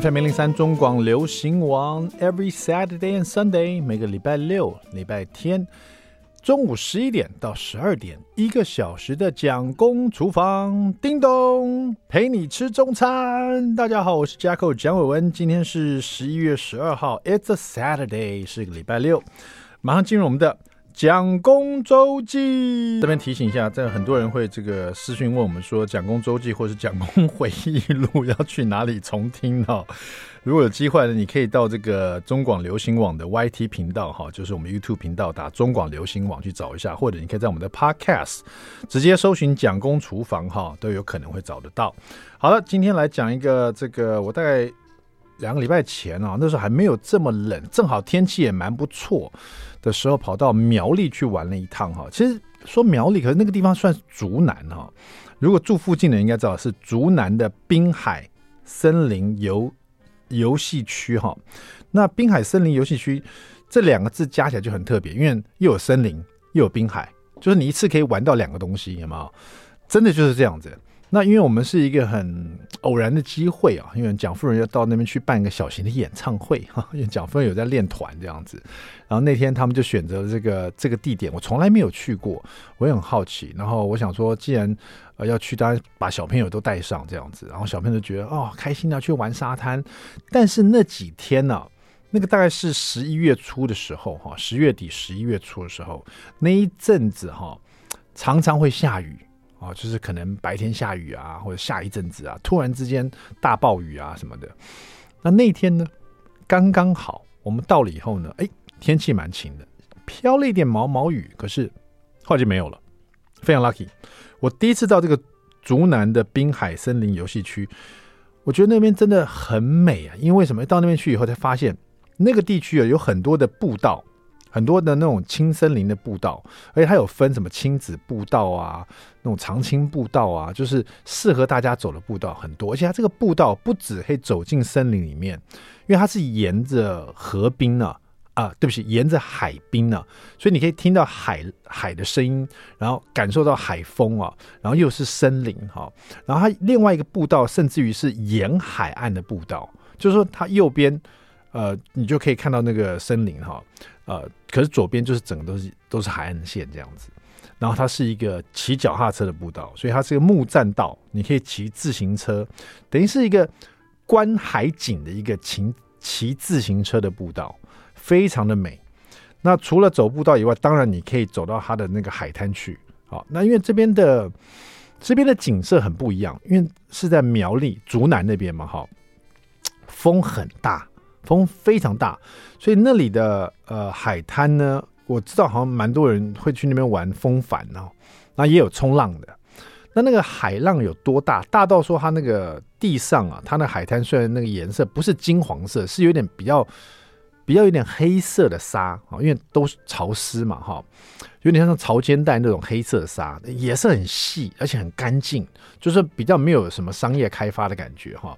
FM 零零三中广流行王，Every Saturday and Sunday，每个礼拜六、礼拜天中午十一点到十二点，一个小时的蒋公厨房，叮咚，陪你吃中餐。大家好，我是 Jacko 蒋伟文，今天是十一月十二号，It's a Saturday，是个礼拜六，马上进入我们的。蒋公周记，这边提醒一下，这很多人会这个私讯问我们说，蒋公周记或是蒋公回忆录要去哪里重听呢？如果有机会呢，你可以到这个中广流行网的 YT 频道哈，就是我们 YouTube 频道打中广流行网去找一下，或者你可以在我们的 Podcast 直接搜寻蒋公厨房哈，都有可能会找得到。好了，今天来讲一个这个，我大概两个礼拜前啊，那时候还没有这么冷，正好天气也蛮不错。的时候跑到苗栗去玩了一趟哈，其实说苗栗，可是那个地方算是竹南哈。如果住附近的人应该知道是竹南的滨海森林游游戏区哈。那滨海森林游戏区这两个字加起来就很特别，因为又有森林又有滨海，就是你一次可以玩到两个东西，有没有？真的就是这样子。那因为我们是一个很偶然的机会啊，因为蒋夫人要到那边去办一个小型的演唱会哈，因为蒋夫人有在练团这样子，然后那天他们就选择了这个这个地点，我从来没有去过，我也很好奇，然后我想说，既然呃要去，当然把小朋友都带上这样子，然后小朋友就觉得哦开心的去玩沙滩，但是那几天呢、啊，那个大概是十一月初的时候哈，十月底十一月初的时候，那一阵子哈，常常会下雨。啊，就是可能白天下雨啊，或者下一阵子啊，突然之间大暴雨啊什么的。那那天呢，刚刚好我们到了以后呢，哎，天气蛮晴的，飘了一点毛毛雨，可是后来就没有了，非常 lucky。我第一次到这个竹南的滨海森林游戏区，我觉得那边真的很美啊，因为什么？到那边去以后才发现，那个地区啊有很多的步道。很多的那种青森林的步道，而且它有分什么亲子步道啊，那种常青步道啊，就是适合大家走的步道很多。而且它这个步道不止可以走进森林里面，因为它是沿着河滨呢，啊，对不起，沿着海滨呢，所以你可以听到海海的声音，然后感受到海风啊，然后又是森林哈，然后它另外一个步道甚至于是沿海岸的步道，就是说它右边，呃，你就可以看到那个森林哈。呃，可是左边就是整个都是都是海岸线这样子，然后它是一个骑脚踏车的步道，所以它是一个木栈道，你可以骑自行车，等于是一个观海景的一个骑骑自行车的步道，非常的美。那除了走步道以外，当然你可以走到它的那个海滩去。好，那因为这边的这边的景色很不一样，因为是在苗栗竹南那边嘛，哈，风很大。风非常大，所以那里的呃海滩呢，我知道好像蛮多人会去那边玩风帆哦，那也有冲浪的。那那个海浪有多大？大到说它那个地上啊，它那海滩虽然那个颜色不是金黄色，是有点比较比较有点黑色的沙啊，因为都潮湿嘛哈，有点像潮间带那种黑色的沙，也是很细而且很干净，就是比较没有什么商业开发的感觉哈。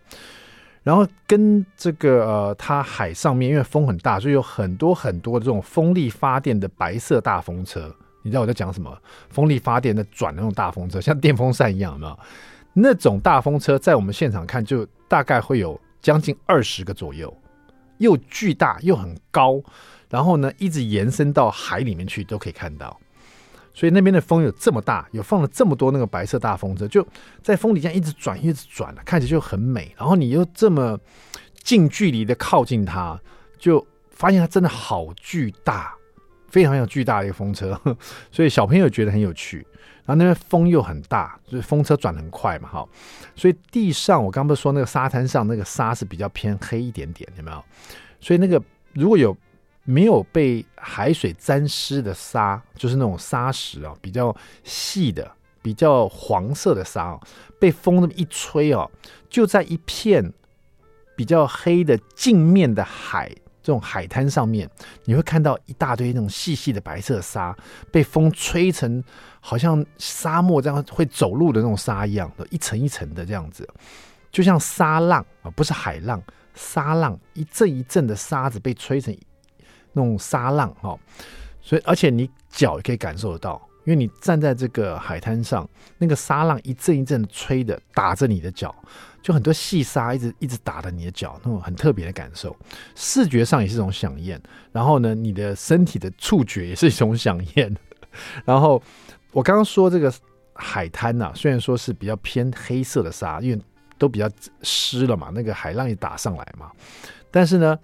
然后跟这个呃，它海上面因为风很大，所以有很多很多的这种风力发电的白色大风车。你知道我在讲什么？风力发电的转那种大风车，像电风扇一样，有没有？那种大风车在我们现场看，就大概会有将近二十个左右，又巨大又很高，然后呢，一直延伸到海里面去，都可以看到。所以那边的风有这么大，有放了这么多那个白色大风车，就在风底下一直转，一直转，看起来就很美。然后你又这么近距离的靠近它，就发现它真的好巨大，非常有巨大的一个风车。所以小朋友觉得很有趣。然后那边风又很大，就是风车转得很快嘛，哈。所以地上我刚不是说那个沙滩上那个沙是比较偏黑一点点，有没有？所以那个如果有。没有被海水沾湿的沙，就是那种沙石啊，比较细的、比较黄色的沙啊，被风那么一吹啊，就在一片比较黑的镜面的海这种海滩上面，你会看到一大堆那种细细的白色沙，被风吹成好像沙漠这样会走路的那种沙一样的，一层一层的这样子，就像沙浪啊，不是海浪，沙浪一阵一阵的沙子被吹成。那种沙浪哈，所以而且你脚也可以感受得到，因为你站在这个海滩上，那个沙浪一阵一阵吹的，打着你的脚，就很多细沙一直一直打着你的脚，那种很特别的感受。视觉上也是一种饗宴，然后呢，你的身体的触觉也是一种饗宴。然后我刚刚说这个海滩呐、虽然说是比较偏黑色的沙，因为都比较湿了嘛，那个海浪也打上来嘛，但是呢，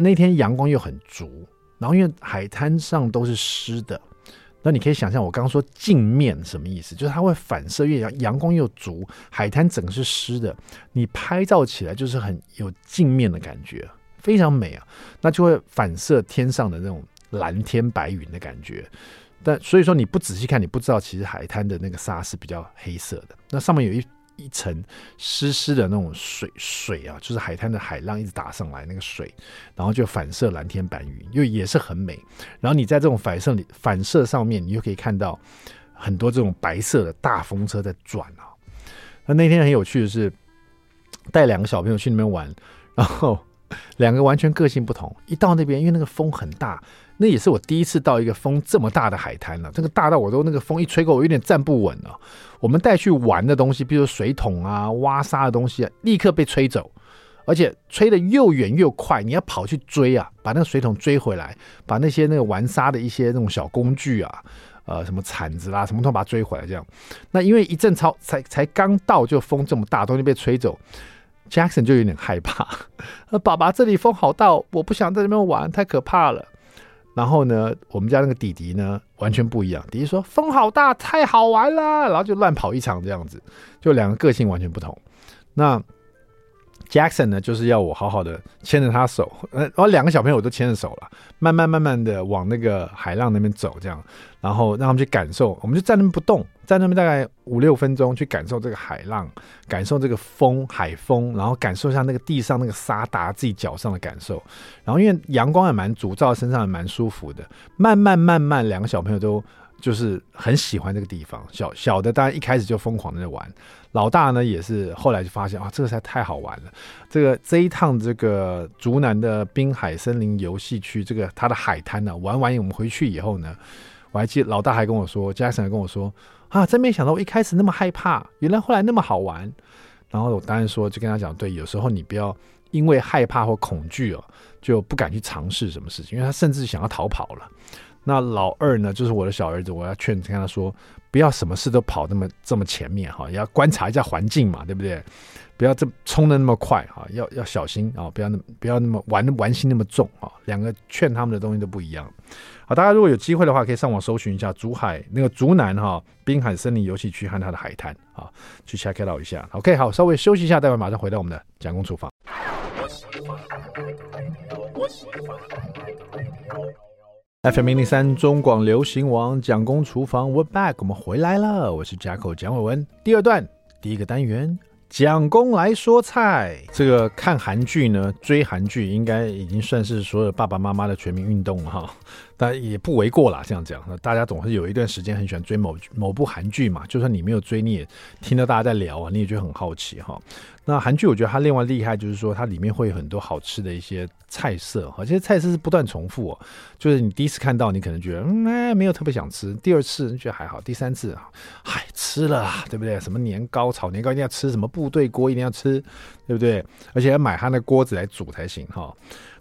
那天阳光又很足，然后因为海滩上都是湿的，那你可以想象我刚刚说镜面什么意思？就是它会反射，月阳阳光又足，海滩整个是湿的，你拍照起来就是很有镜面的感觉，非常美啊，那就会反射天上的那种蓝天白云的感觉。但所以说你不仔细看，你不知道其实海滩的那个沙是比较黑色的，那上面有一。一层湿湿的那种水水啊，就是海滩的海浪一直打上来那个水，然后就反射蓝天白云，又也是很美。然后你在这种反射里反射上面，你就可以看到很多这种白色的大风车在转啊。那那天很有趣的是，带两个小朋友去那边玩，然后两个完全个性不同，一到那边因为那个风很大。那也是我第一次到一个风这么大的海滩了，这个大到我都那个风一吹过，我有点站不稳了。我们带去玩的东西，比如水桶啊、挖沙的东西啊，立刻被吹走，而且吹得又远又快，你要跑去追啊，把那个水桶追回来，把那些那个玩沙的一些那种小工具啊，呃，什么铲子啦，什么都把它追回来。这样，那因为一阵潮才才刚到，就风这么大，东西被吹走，Jackson 就有点害怕。呃爸爸，这里风好大，我不想在这边玩，太可怕了。然后呢，我们家那个弟弟呢，完全不一样。弟弟说：“风好大，太好玩了。”然后就乱跑一场，这样子，就两个个性完全不同。那 Jackson 呢，就是要我好好的牵着他手，呃，然后两个小朋友都牵着手了，慢慢慢慢的往那个海浪那边走，这样，然后让他们去感受，我们就在那边不动，在那边大概五六分钟去感受这个海浪，感受这个风，海风，然后感受一下那个地上那个沙打自己脚上的感受，然后因为阳光也蛮足，照身上也蛮舒服的，慢慢慢慢，两个小朋友都。就是很喜欢这个地方，小小的当然一开始就疯狂的在玩，老大呢也是后来就发现啊，这个实在太好玩了。这个这一趟这个竹南的滨海森林游戏区，这个它的海滩呢，玩完我们回去以后呢，我还记得老大还跟我说，Jason 还跟我说啊，真没想到我一开始那么害怕，原来后来那么好玩。然后我当然说，就跟他讲，对，有时候你不要因为害怕或恐惧哦，就不敢去尝试什么事情，因为他甚至想要逃跑了。那老二呢，就是我的小儿子，我要劝跟他说，不要什么事都跑那么这么前面哈，也要观察一下环境嘛，对不对？不要这冲得那么快哈，要要小心啊，不要那么不要那么玩玩心那么重啊。两个劝他们的东西都不一样。好，大家如果有机会的话，可以上网搜寻一下竹海那个竹南哈滨海森林游戏区和它的海滩啊，去 check out 一下。OK，好，稍微休息一下，待会马上回到我们的蒋公厨房。FM 零零三中广流行王蒋公厨房，We're back，我们回来了，我是 Jacko 蒋伟文。第二段第一个单元，蒋公来说菜。这个看韩剧呢，追韩剧应该已经算是所有爸爸妈妈的全民运动了哈。但也不为过啦，这样讲，大家总是有一段时间很喜欢追某某部韩剧嘛。就算你没有追，你也听到大家在聊啊，你也觉得很好奇哈。那韩剧我觉得它另外厉害，就是说它里面会有很多好吃的一些菜色，而且菜色是不断重复哦。就是你第一次看到，你可能觉得嗯，没有特别想吃；第二次你觉得还好；第三次啊，嗨，吃了，对不对？什么年糕炒年糕一定要吃，什么部队锅一定要吃，对不对？而且要买它那锅子来煮才行哈。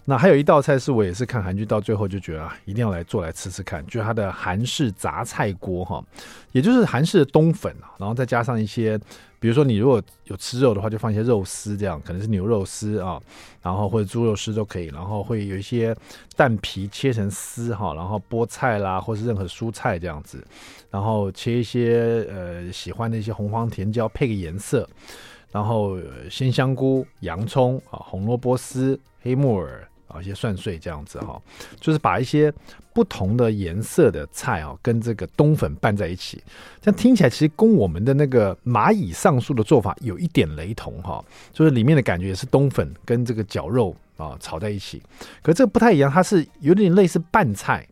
那还有一道菜是我也是看韩剧到最后就觉得啊，一定要来做来吃吃看，就是它的韩式杂菜锅哈，也就是韩式的冬粉啊，然后再加上一些，比如说你如果有吃肉的话，就放一些肉丝这样，可能是牛肉丝啊，然后或者猪肉丝都可以，然后会有一些蛋皮切成丝哈，然后菠菜啦或是任何蔬菜这样子，然后切一些呃喜欢的一些红黄甜椒配个颜色，然后鲜香菇、洋葱啊、红萝卜丝、黑木耳。啊，一些蒜碎这样子哈，就是把一些不同的颜色的菜啊，跟这个冬粉拌在一起，这样听起来其实跟我们的那个蚂蚁上树的做法有一点雷同哈，就是里面的感觉也是冬粉跟这个绞肉啊炒在一起，可这个不太一样，它是有点类似拌菜，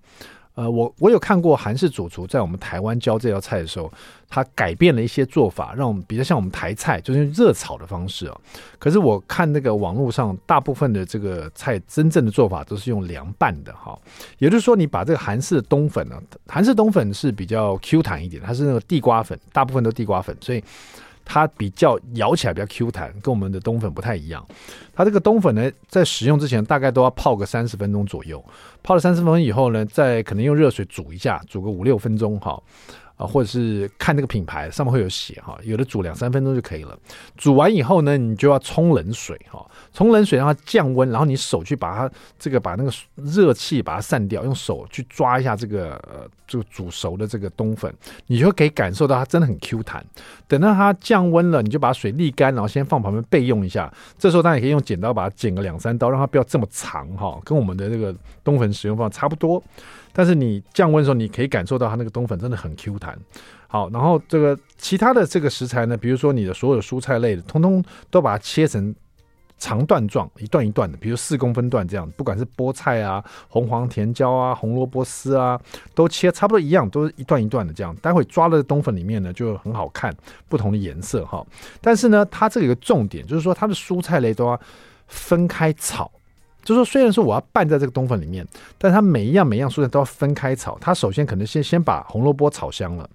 呃，我我有看过韩式主厨在我们台湾教这道菜的时候，他改变了一些做法，让我们比较像我们台菜，就是用热炒的方式啊。可是我看那个网络上大部分的这个菜，真正的做法都是用凉拌的哈。也就是说，你把这个韩式冬粉呢，韩式冬粉是比较 Q 弹一点，它是那个地瓜粉，大部分都地瓜粉，所以。它比较咬起来比较 Q 弹，跟我们的冬粉不太一样。它这个冬粉呢，在使用之前大概都要泡个三十分钟左右。泡了三十分钟以后呢，再可能用热水煮一下，煮个五六分钟哈。啊，或者是看那个品牌上面会有写哈，有的煮两三分钟就可以了。煮完以后呢，你就要冲冷水哈，从冷水让它降温，然后你手去把它这个把那个热气把它散掉，用手去抓一下这个呃这个煮熟的这个冬粉，你就可以感受到它真的很 Q 弹。等到它降温了，你就把水沥干，然后先放旁边备用一下。这时候当然也可以用剪刀把它剪个两三刀，让它不要这么长哈，跟我们的这个冬粉使用方法差不多。但是你降温的时候，你可以感受到它那个冬粉真的很 Q 弹。好，然后这个其他的这个食材呢，比如说你的所有蔬菜类的，通通都把它切成长段状，一段一段的，比如四公分段这样。不管是菠菜啊、红黄甜椒啊、红萝卜丝啊，都切差不多一样，都是一段一段的这样。待会抓了冬粉里面呢，就很好看，不同的颜色哈。但是呢，它这个有个重点，就是说它的蔬菜类都要分开炒。就是说，虽然说我要拌在这个冬粉里面，但它每一样每一样蔬菜都要分开炒。它首先可能先先把红萝卜炒香了，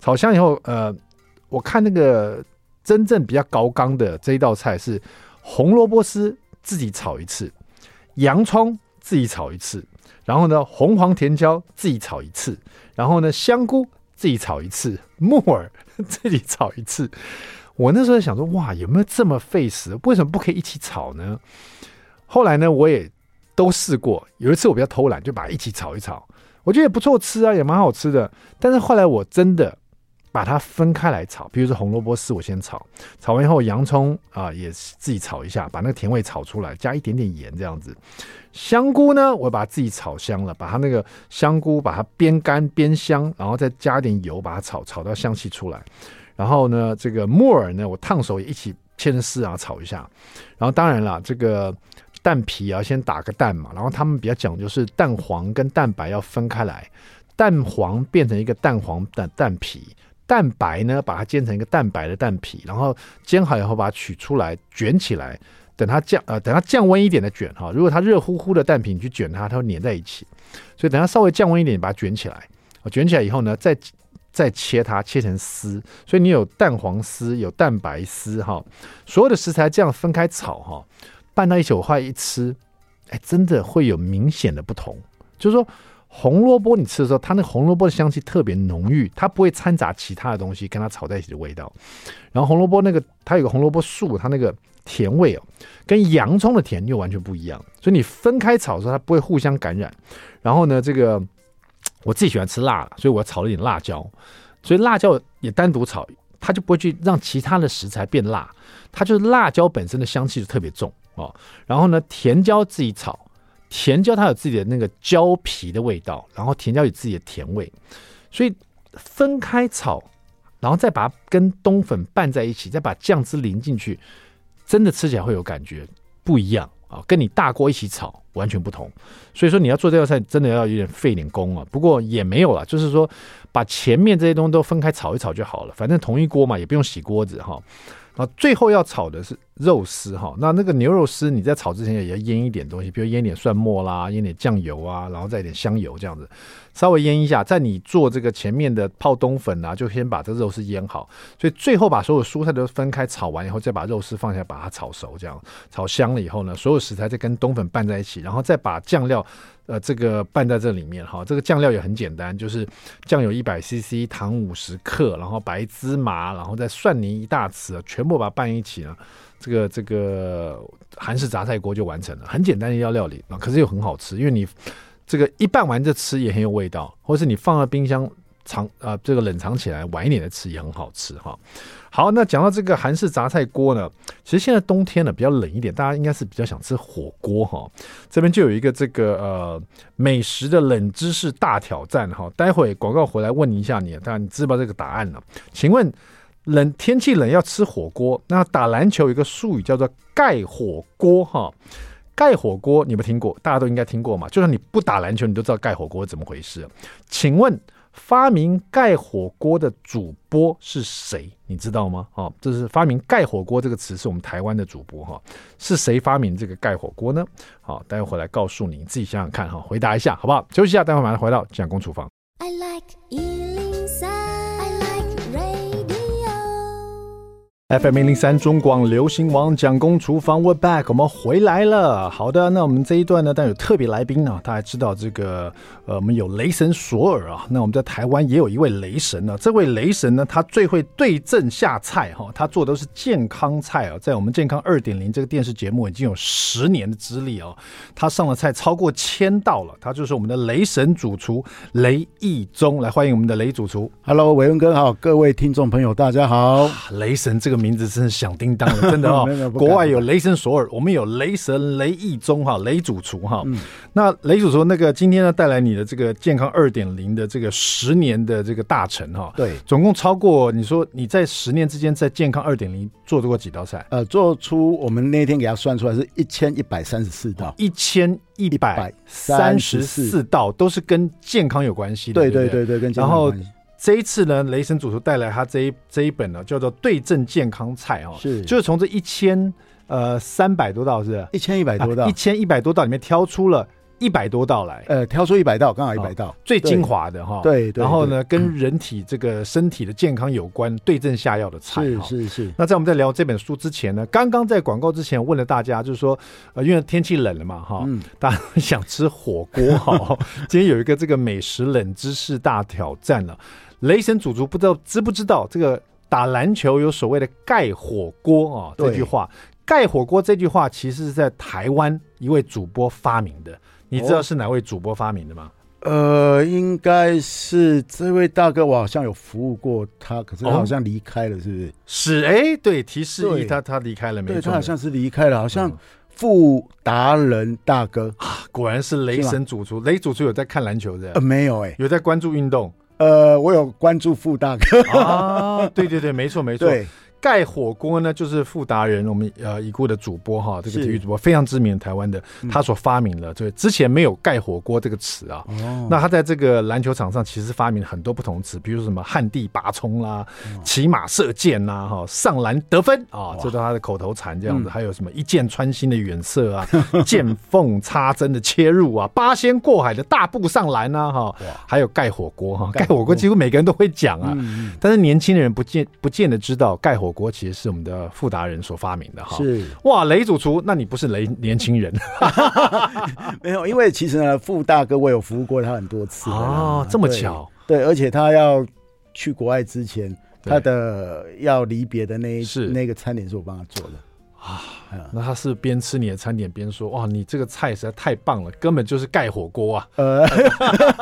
炒香以后，呃，我看那个真正比较高纲的这一道菜是红萝卜丝自己炒一次，洋葱自己炒一次，然后呢红黄甜椒自己炒一次，然后呢香菇自己炒一次，木耳自己炒一次。我那时候想说，哇，有没有这么费时？为什么不可以一起炒呢？后来呢，我也都试过。有一次我比较偷懒，就把它一起炒一炒，我觉得也不错吃啊，也蛮好吃的。但是后来我真的把它分开来炒，比如说红萝卜丝我先炒，炒完以后洋葱啊、呃、也自己炒一下，把那个甜味炒出来，加一点点盐这样子。香菇呢，我把它自己炒香了，把它那个香菇把它煸干煸香，然后再加点油把它炒，炒到香气出来。然后呢，这个木耳呢，我烫熟也一起切成丝啊炒一下。然后当然了，这个。蛋皮啊，先打个蛋嘛，然后他们比较讲究是蛋黄跟蛋白要分开来，蛋黄变成一个蛋黄的蛋皮，蛋白呢把它煎成一个蛋白的蛋皮，然后煎好以后把它取出来卷起来，等它降呃等它降温一点的卷哈，如果它热乎乎的蛋皮你去卷它，它会粘在一起，所以等它稍微降温一点，把它卷起来，卷起来以后呢，再再切它切成丝，所以你有蛋黄丝有蛋白丝哈，所有的食材这样分开炒哈。拌到一起，我后来一吃，哎，真的会有明显的不同。就是说，红萝卜你吃的时候，它那红萝卜的香气特别浓郁，它不会掺杂其他的东西跟它炒在一起的味道。然后红萝卜那个，它有个红萝卜素，它那个甜味哦，跟洋葱的甜又完全不一样。所以你分开炒的时候，它不会互相感染。然后呢，这个我自己喜欢吃辣，所以我炒了一点辣椒，所以辣椒也单独炒，它就不会去让其他的食材变辣，它就是辣椒本身的香气就特别重。哦，然后呢，甜椒自己炒，甜椒它有自己的那个椒皮的味道，然后甜椒有自己的甜味，所以分开炒，然后再把它跟冬粉拌在一起，再把酱汁淋进去，真的吃起来会有感觉不一样啊，跟你大锅一起炒完全不同。所以说你要做这道菜，真的要有点费点功啊。不过也没有了，就是说把前面这些东西都分开炒一炒就好了，反正同一锅嘛，也不用洗锅子哈。啊，最后要炒的是肉丝哈，那那个牛肉丝你在炒之前也要腌一点东西，比如腌点蒜末啦，腌点酱油啊，然后再一点香油这样子，稍微腌一下。在你做这个前面的泡冬粉啊，就先把这肉丝腌好。所以最后把所有蔬菜都分开炒完以后，再把肉丝放下，把它炒熟，这样炒香了以后呢，所有食材再跟冬粉拌在一起，然后再把酱料。呃，这个拌在这里面哈，这个酱料也很简单，就是酱油一百 CC，糖五十克，然后白芝麻，然后再蒜泥一大匙，全部把它拌一起呢，这个这个韩式杂菜锅就完成了，很简单的一道料理啊，可是又很好吃，因为你这个一拌完就吃也很有味道，或是你放在冰箱藏啊、这个冷藏起来晚一点的吃也很好吃哈。好，那讲到这个韩式杂菜锅呢，其实现在冬天呢比较冷一点，大家应该是比较想吃火锅哈。这边就有一个这个呃美食的冷知识大挑战哈。待会广告回来问一下你，但你知不知道这个答案呢？请问冷天气冷要吃火锅，那打篮球有一个术语叫做盖火锅哈。盖火锅你们听过？大家都应该听过嘛。就算你不打篮球，你都知道盖火锅怎么回事。请问发明盖火锅的主播是谁？你知道吗？哦，这是发明盖火锅这个词是我们台湾的主播哈。是谁发明这个盖火锅呢？好，待会回来告诉你，你自己想想看哈，回答一下好不好？休息一下，待会马上回到蒋公厨房。I like FM 零零三中广流行王蒋公厨房，We're back，我们回来了。好的，那我们这一段呢，但有特别来宾呢，大家知道这个，呃，我们有雷神索尔啊。那我们在台湾也有一位雷神呢。这位雷神呢，他最会对症下菜哈，他做的都是健康菜啊。在我们健康二点零这个电视节目已经有十年的资历哦。他上的菜超过千道了，他就是我们的雷神主厨雷义宗。来欢迎我们的雷主厨。Hello，伟文哥好，各位听众朋友大家好。雷神这个。名字真是响叮当的，真的哦。国外有雷神索尔，我们有雷神雷义宗哈，雷主厨哈。嗯、那雷主厨那个今天呢，带来你的这个健康二点零的这个十年的这个大成哈。对，总共超过你说你在十年之间在健康二点零做过几道菜？呃，做出我们那天给他算出来是一千一百三十四道，一千一百三十四道都是跟健康有关系的。对对对对，跟健康有关系。这一次呢，雷神主厨带来他这一这一本呢，叫做《对症健康菜》哦，是，就是从这一千呃三百多道是，是一千一百多道，一千一百多道里面挑出了。一百多道来，呃，挑出一百道，刚好一百道，最精华的哈。对，然后呢，跟人体这个身体的健康有关，对症下药的菜。是是是。那在我们在聊这本书之前呢，刚刚在广告之前问了大家，就是说，呃，因为天气冷了嘛，哈，大家想吃火锅哈。今天有一个这个美食冷知识大挑战了，雷神主厨不知道知不知道这个打篮球有所谓的盖火锅啊？这句话，盖火锅这句话其实是在台湾一位主播发明的。你知道是哪位主播发明的吗？呃，应该是这位大哥，我好像有服务过他，可是他好像离开了，是不是？哦、是，哎、欸，对，提示一，他他离开了没错，对，他好像是离开了，好像富达人大哥、果然是雷神主厨。雷主厨有在看篮球的？呃，没有、欸，哎，有在关注运动。呃，我有关注傅大哥啊，对对对，没错没错。对盖火锅呢，就是富达人，我们呃已故的主播哈，这个体育主播非常知名，台湾的他所发明了，对，之前没有盖火锅这个词啊。哦。那他在这个篮球场上其实发明了很多不同词，比如说什么旱地拔葱啦、骑马射箭呐、哈上篮得分啊，这都他的口头禅这样子。还有什么一箭穿心的远射啊，见缝插针的切入啊，八仙过海的大步上篮呐哈。还有盖火锅哈，盖火锅几乎每个人都会讲啊，但是年轻的人不见不见得知道盖火。锅其实是我们的傅达人所发明的哈，是。哇，雷主厨，那你不是雷年轻人？没有，因为其实呢，傅大哥我有服务过他很多次哦，这么巧，对，而且他要去国外之前，他的要离别的那一是。那个餐点是我帮他做的。啊，那他是边吃你的餐点边说：“哇，你这个菜实在太棒了，根本就是盖火锅啊！”呃，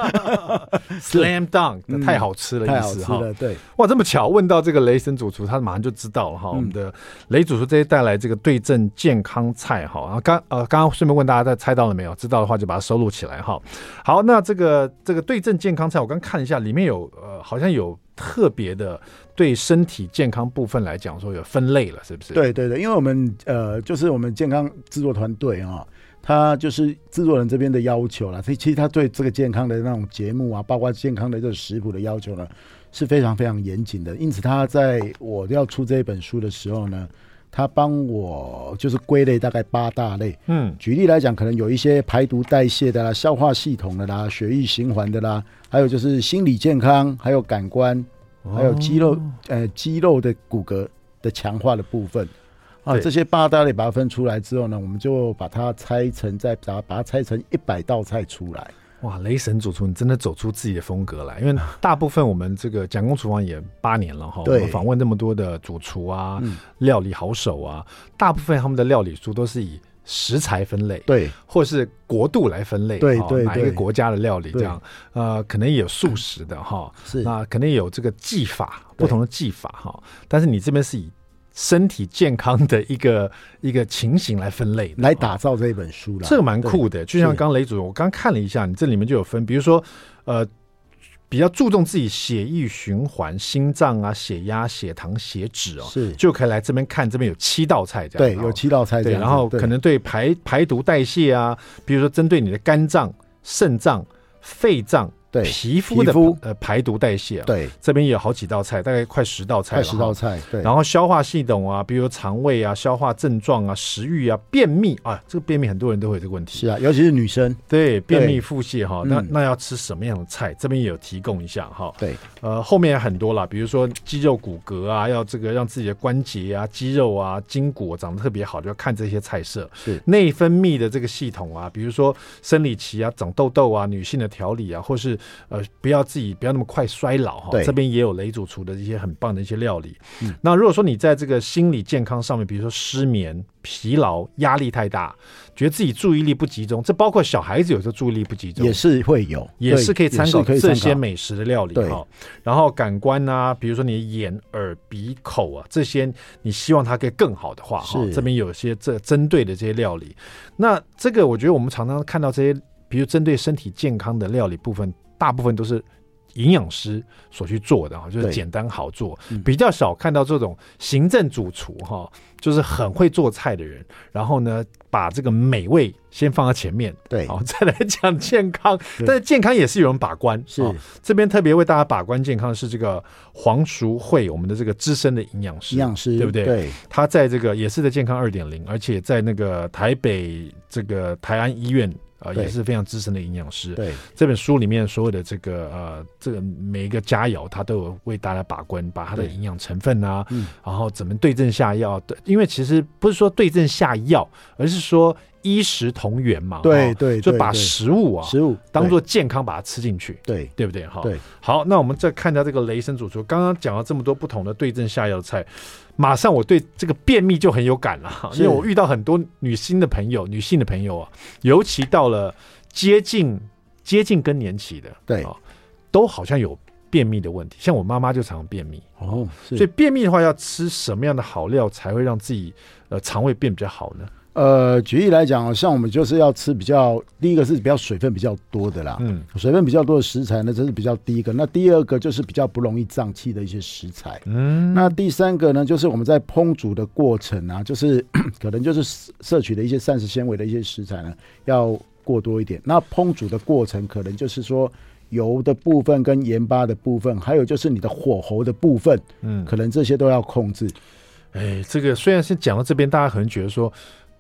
Slam Dunk，太好吃了，意思哈。对，哇，这么巧，问到这个雷神主厨，他马上就知道了哈。我们的雷主厨这些带来这个对症健康菜哈。然后刚呃，刚刚顺便问大家，在猜到了没有？知道的话就把它收录起来哈。好，那这个这个对症健康菜，我刚看一下，里面有呃，好像有特别的。对身体健康部分来讲，说有分类了，是不是？对对对，因为我们呃，就是我们健康制作团队啊，他就是制作人这边的要求了。所以其实他对这个健康的那种节目啊，包括健康的这个食谱的要求呢，是非常非常严谨的。因此，他在我要出这一本书的时候呢，他帮我就是归类大概八大类。嗯，举例来讲，可能有一些排毒代谢的啦、消化系统的啦、血液循环的啦，还有就是心理健康，还有感官。还有肌肉，呃，肌肉的骨骼的强化的部分啊，这些八大类把它分出来之后呢，我们就把它拆成，再把它把它拆成一百道菜出来。哇，雷神主厨，你真的走出自己的风格来，因为 大部分我们这个蒋公厨房也八年了哈，我们访问那么多的主厨啊，料理好手啊，大部分他们的料理书都是以。食材分类，对，或是国度来分类，对对，哪一个国家的料理这样，呃，可能也有素食的哈，是，那肯定有这个技法，不同的技法哈，但是你这边是以身体健康的一个 一个情形来分类，来打造这一本书了，这个蛮酷的，就像刚雷主任，我刚看了一下，你这里面就有分，比如说，呃。比较注重自己血液循环、心脏啊、血压、血糖、血脂哦，是就可以来这边看，这边有七道菜这样。对，有七道菜这样。对，然后可能对排排毒代谢啊，比如说针对你的肝脏、肾脏、肺脏。对皮肤的呃排毒代谢啊，对这边也有好几道菜，大概快十道菜十道菜。对，然后消化系统啊，比如肠胃啊、消化症状啊、食欲啊、便秘啊，这个便秘很多人都会有这个问题。是啊，尤其是女生。对，便秘腹泻哈，那、嗯、那要吃什么样的菜？这边也有提供一下哈。对，呃，后面很多了，比如说肌肉骨骼啊，要这个让自己的关节啊、肌肉啊、筋骨长得特别好，就要看这些菜色。是内分泌的这个系统啊，比如说生理期啊、长痘痘啊、女性的调理啊，或是呃不要。自己不要那么快衰老哈，这边也有雷主厨的一些很棒的一些料理。嗯，那如果说你在这个心理健康上面，比如说失眠、疲劳、压力太大，觉得自己注意力不集中，这包括小孩子有时候注意力不集中，也是会有，也是可以参考这些美食的料理哈。然后感官啊，比如说你的眼、耳、鼻、口啊，这些你希望它可以更好的话哈，这边有些这针对的这些料理。那这个我觉得我们常常看到这些，比如针对身体健康的料理部分。大部分都是营养师所去做的哈，就是简单好做，比较少看到这种行政主厨哈，就是很会做菜的人，然后呢，把这个美味先放在前面，对，好 再来讲健康，但是健康也是有人把关，是。这边特别为大家把关健康是这个黄淑慧，我们的这个资深的营养师，营养师对不对？对，他在这个也是在健康二点零，而且在那个台北这个台安医院。啊，也是非常资深的营养师。对这本书里面所有的这个呃，这个每一个佳肴，他都有为大家把关，把它的营养成分啊，然后怎么对症下药。对，因为其实不是说对症下药，而是说衣食同源嘛。对对，就把食物啊，食物当做健康，把它吃进去。对，对不对？哈。对。好，那我们再看一下这个雷神主厨，刚刚讲了这么多不同的对症下药的菜。马上我对这个便秘就很有感了，因为我遇到很多女性的朋友，女性的朋友啊，尤其到了接近接近更年期的，对，都好像有便秘的问题。像我妈妈就常常便秘哦，所以便秘的话要吃什么样的好料才会让自己呃肠胃变比较好呢？呃，举例来讲，像我们就是要吃比较，第一个是比较水分比较多的啦，嗯，水分比较多的食材呢，这是比较第一个。那第二个就是比较不容易胀气的一些食材，嗯，那第三个呢，就是我们在烹煮的过程啊，就是 可能就是摄取的一些膳食纤维的一些食材呢，要过多一点。那烹煮的过程可能就是说油的部分跟盐巴的部分，还有就是你的火候的部分，嗯，可能这些都要控制。哎，这个虽然是讲到这边，大家可能觉得说。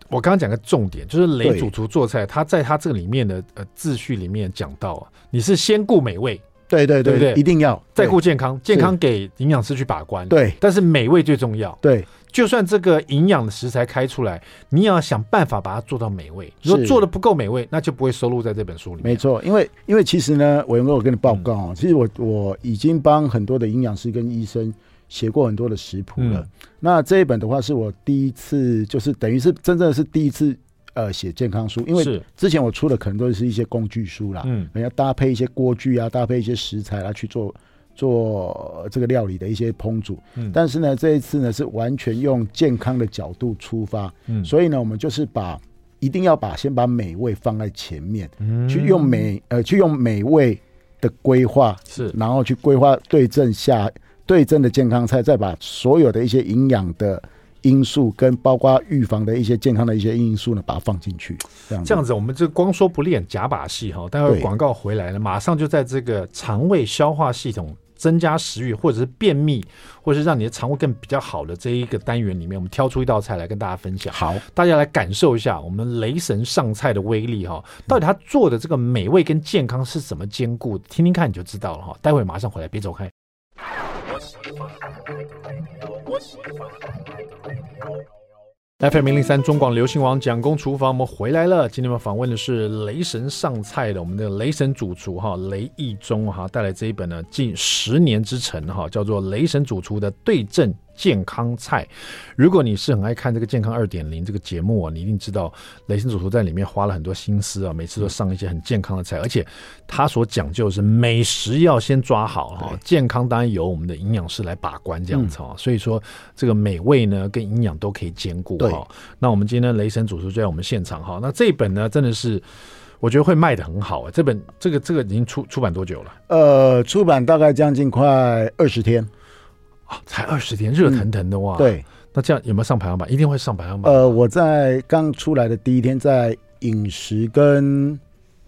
我刚刚讲个重点，就是雷主厨做菜，他在他这个里面的呃秩序里面讲到啊，你是先顾美味，对对对对，一定要再顾健康，健康给营养师去把关，对，但是美味最重要，对，就算这个营养的食材开出来，你也要想办法把它做到美味，如果做的不够美味，那就不会收录在这本书里面。没错，因为因为其实呢，我有没有跟你报告啊，其实我我已经帮很多的营养师跟医生。写过很多的食谱了，嗯、那这一本的话是我第一次，就是等于是真正是第一次呃写健康书，因为之前我出的可能都是一些工具书啦，嗯，要搭配一些锅具啊，搭配一些食材来去做做这个料理的一些烹煮，嗯，但是呢这一次呢是完全用健康的角度出发，嗯，所以呢我们就是把一定要把先把美味放在前面，嗯，去用美呃去用美味的规划是，然后去规划对症下。对症的健康菜，再把所有的一些营养的因素跟包括预防的一些健康的一些因素呢，把它放进去。这样这样子，我们就光说不练假把戏哈。待会广告回来了，马上就在这个肠胃消化系统增加食欲，或者是便秘，或者是让你的肠胃更比较好的这一个单元里面，我们挑出一道菜来跟大家分享。好，大家来感受一下我们雷神上菜的威力哈。到底他做的这个美味跟健康是怎么兼顾？听听看你就知道了哈。待会马上回来，别走开。FM 零零三中广流行王蒋公厨房，我们回来了。今天我们访问的是雷神上菜的我们的雷神主厨哈雷义忠哈带来这一本呢近十年之城哈叫做雷神主厨的对阵健康菜。如果你是很爱看这个健康二点零这个节目啊，你一定知道雷神主厨在里面花了很多心思啊，每次都上一些很健康的菜，而且他所讲究的是美食要先抓好哈，健康当然由我们的营养师来把关这样子啊。所以说这个美味呢跟营养都可以兼顾哈。那我们今天雷神主厨就在我们现场哈，那这一本呢真的是。我觉得会卖的很好啊。这本这个这个已经出出版多久了？呃，出版大概将近快二十天啊，才二十天，热腾腾的哇！对，那这样有没有上排行榜？一定会上排行榜。呃，我在刚出来的第一天，在饮食跟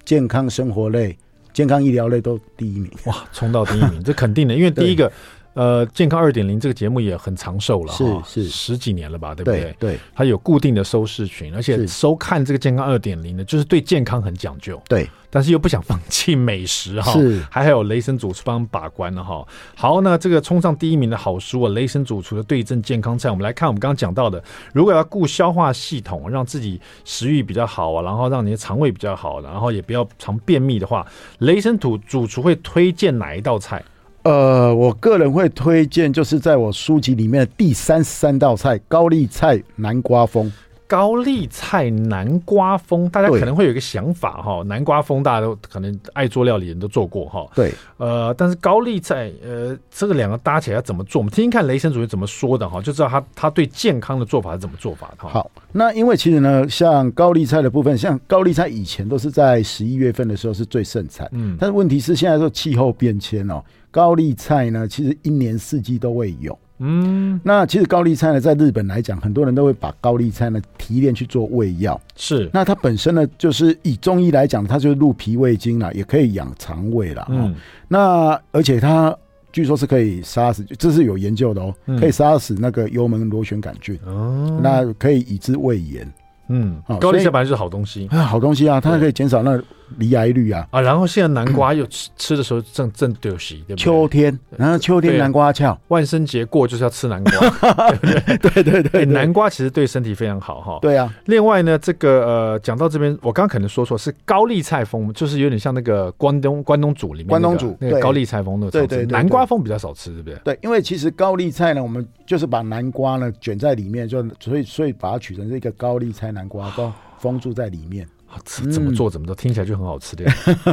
健康生活类、健康医疗类都第一名，哇，冲到第一名，这肯定的，因为第一个。呃，健康二点零这个节目也很长寿了，是是十几年了吧，对不对？对，对，它有固定的收视群，而且收看这个健康二点零呢，就是对健康很讲究，对，但是又不想放弃美食哈，是，还有雷神主厨帮把关了哈。好，那这个冲上第一名的好书啊，雷神主厨的对症健康菜，我们来看我们刚刚讲到的，如果要顾消化系统，让自己食欲比较好啊，然后让你的肠胃比较好，然后也不要常便秘的话，雷神主主厨会推荐哪一道菜？呃，我个人会推荐，就是在我书籍里面的第三十三道菜——高丽菜南瓜风。高丽菜南瓜风，大家可能会有一个想法哈，南瓜风大家都可能爱做料理人都做过哈。对，呃，但是高丽菜，呃，这个两个搭起来要怎么做？我们听听看雷神主厨怎么说的哈，就知道他他对健康的做法是怎么做法的哈。好，那因为其实呢，像高丽菜的部分，像高丽菜以前都是在十一月份的时候是最盛产，嗯，但是问题是现在说气候变迁哦，高丽菜呢其实一年四季都会有。嗯，那其实高丽菜呢，在日本来讲，很多人都会把高丽菜呢提炼去做胃药。是，那它本身呢，就是以中医来讲，它就是入脾胃经啦，也可以养肠胃啦。嗯，那而且它据说是可以杀死，这是有研究的哦，可以杀死那个幽门螺旋杆菌。哦，那可以以治胃炎。嗯，高丽菜本来就是好东西啊，好东西啊，它可以减少那罹癌率啊啊。然后现在南瓜又吃吃的时候正正对时，对不对？秋天，然后秋天南瓜俏，万圣节过就是要吃南瓜，对 不对？对对对，南瓜其实对身体非常好哈。对啊。另外呢，这个呃，讲到这边，我刚刚可能说错，是高丽菜风，就是有点像那个关东关东煮里面关东煮那个高丽菜风那个。对对。南瓜风比较少吃，对不对？对，因为其实高丽菜呢，我们就是把南瓜呢卷在里面，就所以所以把它取成这个高丽菜南瓜都。封住在里面，怎么做怎么做，听起来就很好吃的。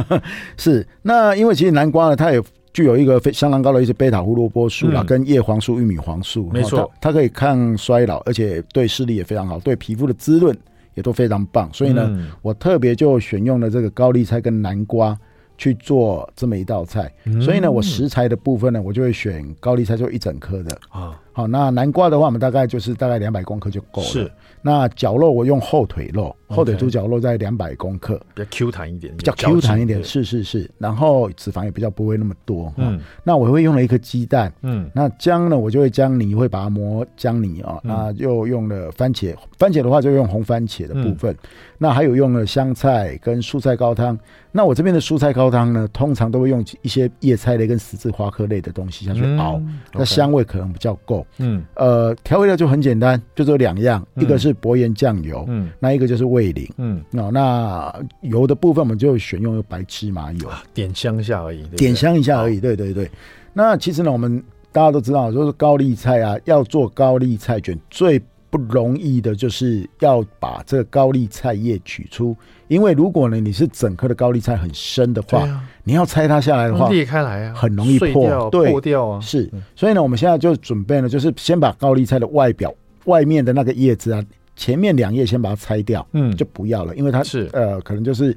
是，那因为其实南瓜呢，它也具有一个非相当高的一些贝塔胡萝卜素啦，跟叶黄素、玉米黄素，没错，它可以抗衰老，而且对视力也非常好，对皮肤的滋润也都非常棒。所以呢，我特别就选用了这个高丽菜跟南瓜去做这么一道菜。所以呢，我食材的部分呢，我就会选高丽菜就一整颗的啊。好，那南瓜的话，我们大概就是大概两百公克就够了。是。那绞肉我用后腿肉，后腿猪绞肉在两百公克，比较 Q 弹一点，比较 Q 弹一点，是是是。然后脂肪也比较不会那么多。嗯，那我会用了一颗鸡蛋。嗯，那姜呢，我就会姜泥会把它磨姜泥啊。那又用了番茄，番茄的话就用红番茄的部分。那还有用了香菜跟蔬菜高汤。那我这边的蔬菜高汤呢，通常都会用一些叶菜类跟十字花科类的东西下去熬，那香味可能比较够。嗯，呃，调味料就很简单，就这两样，一个是。薄盐酱油，嗯，那一个就是味淋，嗯，哦，那油的部分我们就选用白芝麻油，点香一下而已，对对，点香一下而已，对对对。那其实呢，我们大家都知道，就是高丽菜啊，要做高丽菜卷最不容易的就是要把这个高丽菜叶取出，因为如果呢你是整颗的高丽菜很深的话，啊、你要拆它下来的话，裂开来啊，很容易破，对，破掉啊。是，所以呢，我们现在就准备呢，就是先把高丽菜的外表外面的那个叶子啊。前面两叶先把它拆掉，嗯，就不要了，因为它是呃，可能就是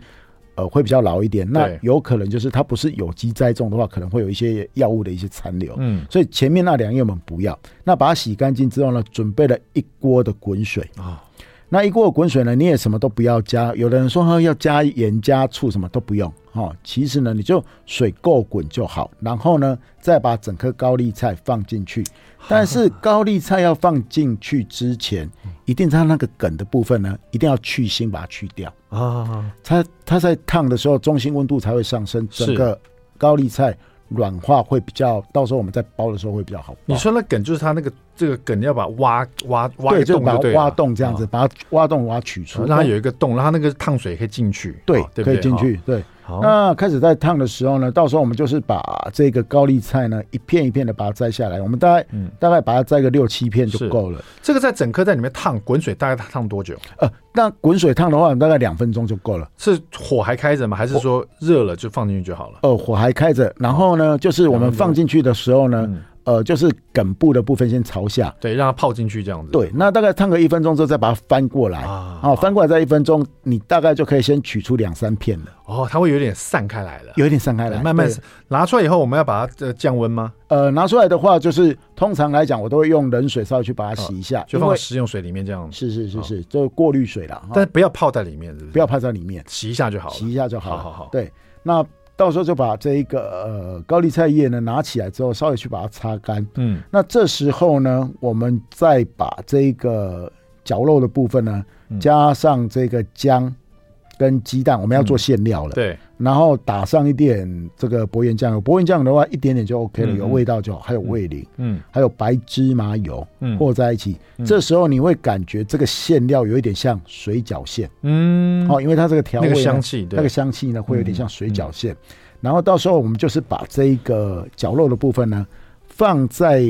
呃会比较老一点。那有可能就是它不是有机栽种的话，可能会有一些药物的一些残留，嗯，所以前面那两叶我们不要。那把它洗干净之后呢，准备了一锅的滚水啊。那一锅的滚水呢，你也什么都不要加。有的人说要加盐加醋，什么都不用哈。其实呢，你就水够滚就好。然后呢，再把整颗高丽菜放进去。但是高丽菜要放进去之前，一定它那个梗的部分呢，一定要去腥，把它去掉啊。它它在烫的时候，中心温度才会上升，整个高丽菜软化会比较，到时候我们在包的时候会比较好。你说那梗就是它那个这个梗要把它挖挖挖对，就把它挖洞这样子，把它挖洞把它取出，让它有一个洞，让它那个烫水可以进去。对，可以进去。对。那开始在烫的时候呢，到时候我们就是把这个高丽菜呢，一片一片的把它摘下来，我们大概、嗯、大概把它摘个六七片就够了。这个在整颗在里面烫滚水，大概烫多久？呃，那滚水烫的话，大概两分钟就够了。是火还开着吗？还是说热了就放进去就好了？哦、呃，火还开着。然后呢，就是我们放进去的时候呢，呃，就是梗部的部分先朝下，对，让它泡进去这样子。对，那大概烫个一分钟之后，再把它翻过来啊，哦，翻过来再一分钟，你大概就可以先取出两三片了。哦，它会有点散开来了，有一点散开来，慢慢拿出来以后，我们要把它呃降温吗？呃，拿出来的话，就是通常来讲，我都会用冷水稍微去把它洗一下，就放食用水里面这样。是是是是，就过滤水了，但是不要泡在里面，不要泡在里面，洗一下就好，洗一下就好。好好好，对，那。到时候就把这一个呃高丽菜叶呢拿起来之后，稍微去把它擦干。嗯，那这时候呢，我们再把这个绞肉的部分呢，加上这个姜跟鸡蛋，我们要做馅料了。对。然后打上一点这个薄盐酱油，薄盐酱油的话一点点就 OK 了，有味道就好。还有味淋，嗯，还有白芝麻油，嗯，和在一起。这时候你会感觉这个馅料有一点像水饺馅，嗯，哦，因为它这个调味香气，那个香气呢会有点像水饺馅。然后到时候我们就是把这一个绞肉的部分呢放在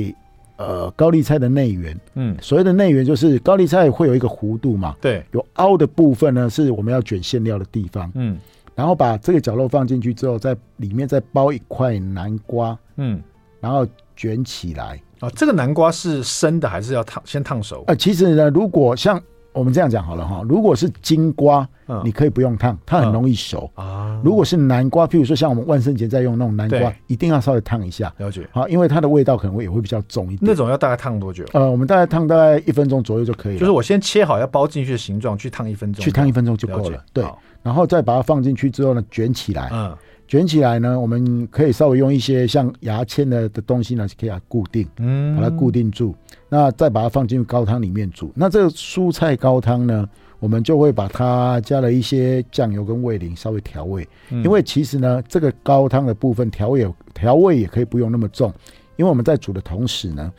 呃高丽菜的内缘，嗯，所谓的内缘就是高丽菜会有一个弧度嘛，对，有凹的部分呢是我们要卷馅料的地方，嗯。然后把这个绞肉放进去之后，在里面再包一块南瓜，嗯，然后卷起来。哦，这个南瓜是生的还是要烫？先烫熟？呃，其实呢，如果像我们这样讲好了哈，如果是金瓜，嗯，你可以不用烫，它很容易熟啊。如果是南瓜，譬如说像我们万圣节在用那种南瓜，一定要稍微烫一下。了解。好，因为它的味道可能会也会比较重一点。那种要大概烫多久？呃，我们大概烫大概一分钟左右就可以了。就是我先切好要包进去的形状，去烫一分钟。去烫一分钟就够了。对。然后再把它放进去之后呢，卷起来。嗯，卷起来呢，我们可以稍微用一些像牙签的的东西呢，可以把它固定，嗯，把它固定住。那再把它放进高汤里面煮。那这个蔬菜高汤呢，我们就会把它加了一些酱油跟味淋，稍微调味。因为其实呢，这个高汤的部分调味调味也可以不用那么重，因为我们在煮的同时呢，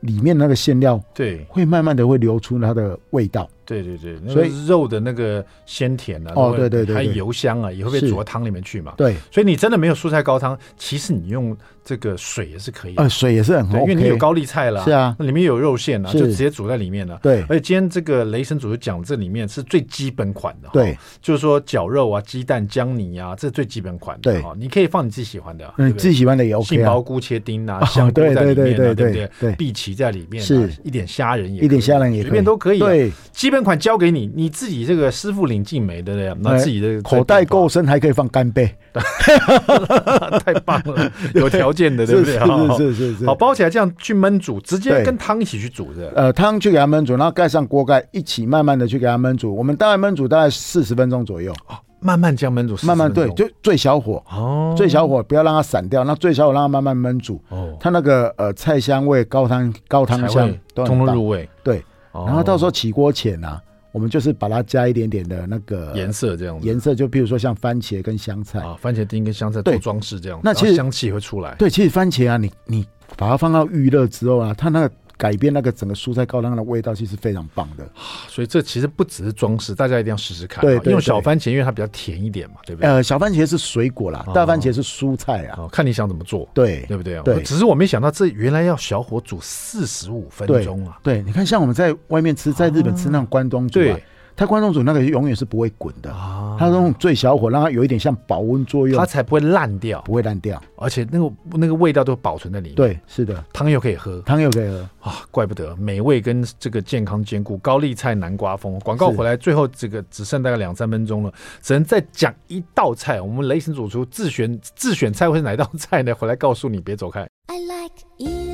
里面那个馅料对会慢慢的会流出它的味道。对对对，所以肉的那个鲜甜啊，哦对对对，还有油香啊，也会被煮到汤里面去嘛。对，所以你真的没有蔬菜高汤，其实你用这个水也是可以。呃，水也是很好，因为你有高丽菜了，是啊，那里面有肉馅啊，就直接煮在里面了。对，而且今天这个雷神主就讲这里面是最基本款的，对，就是说绞肉啊、鸡蛋、姜泥啊，这是最基本款的。对，你可以放你自己喜欢的，嗯，自己喜欢的也 OK。杏鲍菇切丁啊，香菇在里面啊，对不对？对，碧琪在里面，是一点虾仁也，一点虾仁也，随便都可以。对，基本款交给你。你自己这个师傅领进门的呀，那自己的口袋够深，还可以放干贝，太棒了，有条件的，对不对？是是是，好，包起来这样去焖煮，直接跟汤一起去煮的。呃，汤去给它焖煮，然后盖上锅盖，一起慢慢的去给它焖煮。我们大概焖煮大概四十分钟左右，慢慢这样焖煮，慢慢对，就最小火哦，最小火不要让它散掉，那最小火让它慢慢焖煮哦，它那个呃菜香味、高汤高汤香都通通入味，对，然后到时候起锅前啊。我们就是把它加一点点的那个颜色，这样子。颜色就比如说像番茄跟香菜啊，番茄丁跟香菜做装饰这样子，那其实香气会出来。对，其实番茄啊，你你把它放到预热之后啊，它那个。改变那个整个蔬菜高汤的味道，其实非常棒的。所以这其实不只是装饰，大家一定要试试看。对，用小番茄，因为它比较甜一点嘛，对不对？呃，小番茄是水果啦，大番茄是蔬菜啊。看你想怎么做，对，对不对？对。只是我没想到，这原来要小火煮四十五分钟啊。对，你看，像我们在外面吃，在日本吃那种关东煮，对。它关东煮那个永远是不会滚的啊，它用最小火让它有一点像保温作用，它才不会烂掉，不会烂掉，而且那个那个味道都保存在里面。对，是的，汤又可以喝，汤又可以喝啊，怪不得美味跟这个健康兼顾。高丽菜南瓜风广告回来，最后这个只剩大概两三分钟了，只能再讲一道菜。我们雷神主厨自选自选菜会是哪道菜呢？回来告诉你，别走开。I like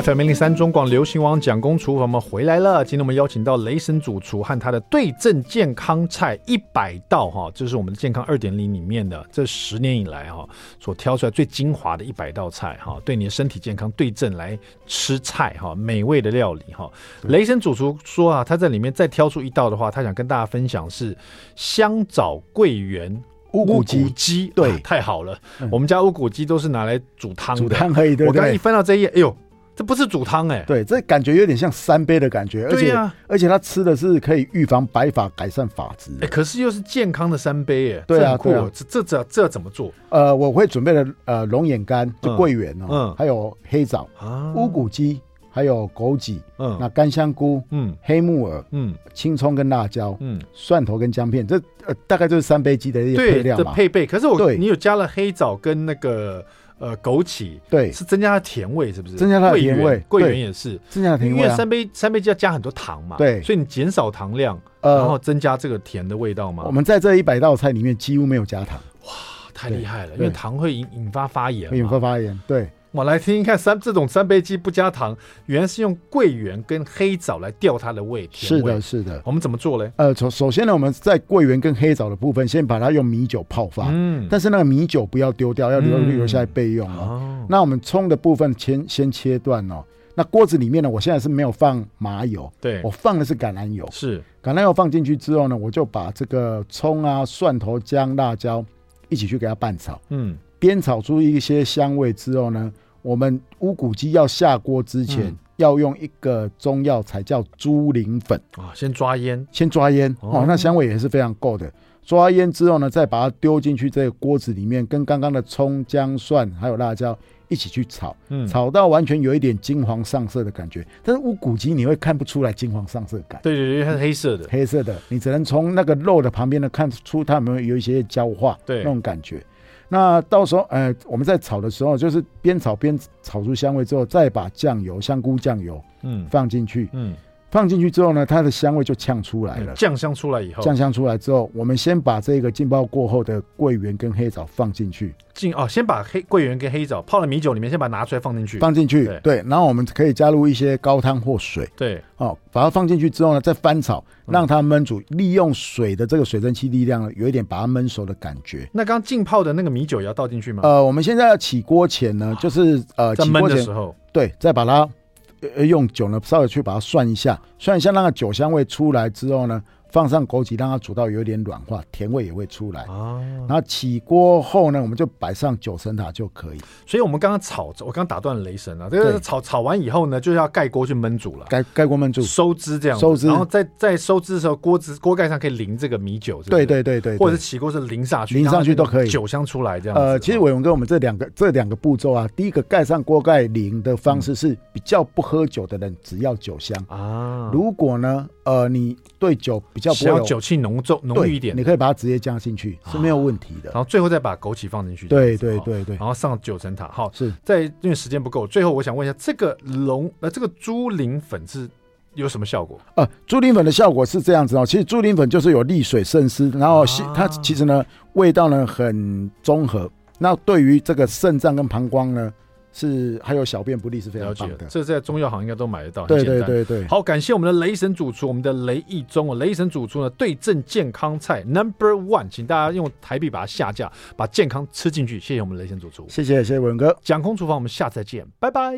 FM 零零三中广流行王蒋公厨房，我们回来了。今天我们邀请到雷神主厨和他的对症健康菜一百道哈，这是我们的健康二点零里面的这十年以来哈所挑出来最精华的一百道菜哈，对你的身体健康对症来吃菜哈，美味的料理哈。雷神主厨说啊，他在里面再挑出一道的话，他想跟大家分享是香枣桂圆乌骨鸡，对，太好了，我们家乌骨鸡都是拿来煮汤的，煮汤可以。对，我刚刚一翻到这一页，哎呦。这不是煮汤哎、欸，对，这感觉有点像三杯的感觉，而且、啊、而且它吃的是可以预防白发、改善发质，哎、欸，可是又是健康的三杯哎、欸，对啊，对啊，这这这这怎么做？呃，我会准备了呃龙眼干，就桂圆哦，嗯，还有黑枣啊，乌骨鸡。还有枸杞，嗯，那干香菇，嗯，黑木耳，嗯，青葱跟辣椒，嗯，蒜头跟姜片，这呃大概就是三杯鸡的一些配料嘛。配备，可是我对。你有加了黑枣跟那个呃枸杞，对，是增加它甜味，是不是？增加它的甜味，桂圆也是增加甜味、啊。因为三杯三杯鸡要加很多糖嘛，对，所以你减少糖量，呃，然后增加这个甜的味道嘛。我们在这一百道菜里面几乎没有加糖，哇，太厉害了！因为糖会引引发发炎，引发发炎，对。我来听听看三这种三杯鸡不加糖，原来是用桂圆跟黑枣来调它的味。是的，是的。我们怎么做呢？呃，首首先呢，我们在桂圆跟黑枣的部分，先把它用米酒泡发。嗯。但是那个米酒不要丢掉，要留留下来备用哦。哦。那我们葱的部分先先切断哦。那锅子里面呢，我现在是没有放麻油，对，我放的是橄榄油。是。橄榄油放进去之后呢，我就把这个葱啊、蒜头、姜、辣椒一起去给它拌炒。嗯。煸炒出一些香味之后呢，我们乌骨鸡要下锅之前，嗯、要用一个中药材叫猪苓粉。啊，先抓烟，先抓烟。哦，哦，那香味也是非常够的。抓烟之后呢，再把它丢进去这个锅子里面，跟刚刚的葱、姜、蒜还有辣椒一起去炒，嗯，炒到完全有一点金黄上色的感觉。但是乌骨鸡你会看不出来金黄上色感，对对对，它是黑色的，黑色的，你只能从那个肉的旁边呢看出它有没有有一些焦化，对。那种感觉。那到时候，呃，我们在炒的时候，就是边炒边炒出香味之后，再把酱油、香菇酱油，嗯，放进去，嗯。放进去之后呢，它的香味就呛出来了。酱香出来以后，酱香出来之后，我们先把这个浸泡过后的桂圆跟黑枣放进去。浸哦，先把黑桂圆跟黑枣泡了米酒里面，先把它拿出来放进去。放进去，对，对。然后我们可以加入一些高汤或水。对。哦，把它放进去之后呢，再翻炒，让它焖煮，利用水的这个水蒸气力量呢，有一点把它焖熟的感觉。那刚浸泡的那个米酒也要倒进去吗？呃，我们现在要起锅前呢，就是呃，在焖的时候，对，再把它。用酒呢，稍微去把它涮一下，涮一下，那个酒香味出来之后呢。放上枸杞，让它煮到有点软化，甜味也会出来。哦，然后起锅后呢，我们就摆上九层塔就可以。所以，我们刚刚炒，我刚打断了雷神啊。这个炒炒完以后呢，就要盖锅去焖煮了。盖盖锅焖煮，收汁这样。收汁，然后在在收汁的时候，锅子锅盖上可以淋这个米酒是不是。对对对对，或者起锅是淋上去，淋上去都可以，酒香出来这样。呃，其实伟文哥，我们这两个这两个步骤啊，第一个盖上锅盖淋的方式是比较不喝酒的人只要酒香啊。如果呢，呃，你对酒比较不要酒气。浓重浓郁一点，你可以把它直接加进去是没有问题的。然后最后再把枸杞放进去。对对对对。然后上九层塔。好，是在因为时间不够，最后我想问一下，这个龙呃，这个猪苓粉是有什么效果？呃，猪苓粉的效果是这样子哦。其实猪苓粉就是有利水渗湿，然后它其实呢味道呢很综合。那对于这个肾脏跟膀胱呢。是，还有小便不利是非常棒的。这在中药行应该都买得到。对对对对。好，感谢我们的雷神主厨，我们的雷义中哦，雷神主厨呢对症健康菜 Number One，请大家用台币把它下架，把健康吃进去。谢谢我们雷神主厨，谢谢谢谢文哥，讲空厨房，我们下次再见，拜拜。